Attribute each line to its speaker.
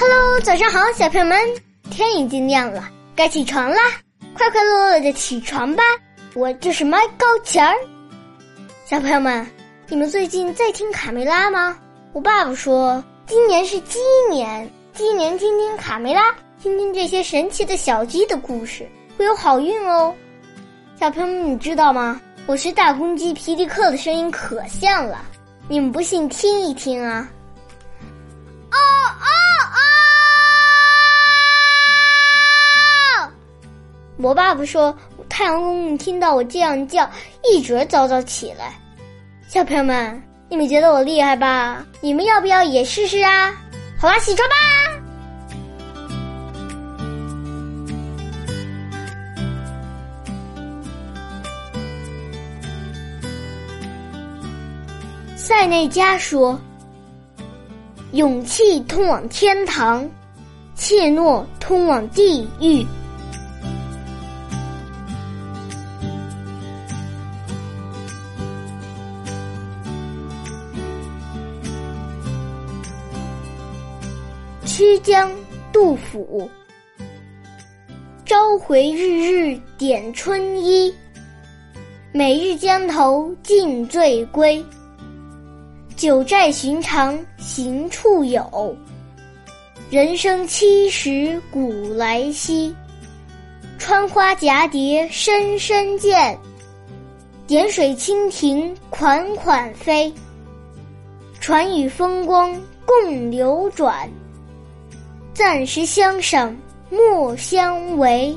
Speaker 1: Hello，早上好，小朋友们，天已经亮了，该起床啦！快快乐乐的起床吧！我就是麦高钱儿。小朋友们，你们最近在听卡梅拉吗？我爸爸说，今年是鸡年，鸡年听听卡梅拉，听听这些神奇的小鸡的故事，会有好运哦。小朋友们，你知道吗？我是大公鸡皮迪克的声音可像了，你们不信听一听啊！我爸爸说，太阳公公听到我这样叫，一直早早起来。小朋友们，你们觉得我厉害吧？你们要不要也试试啊？好啦，起床吧！塞内加说：“勇气通往天堂，怯懦通往地狱。”曲江，杜甫。朝回日日点春衣，每日江头尽醉归。九寨寻常行处有，人生七十古来稀。穿花蛱蝶深深见，点水蜻蜓款款飞。船与风光共流转，暂时相赏莫相违。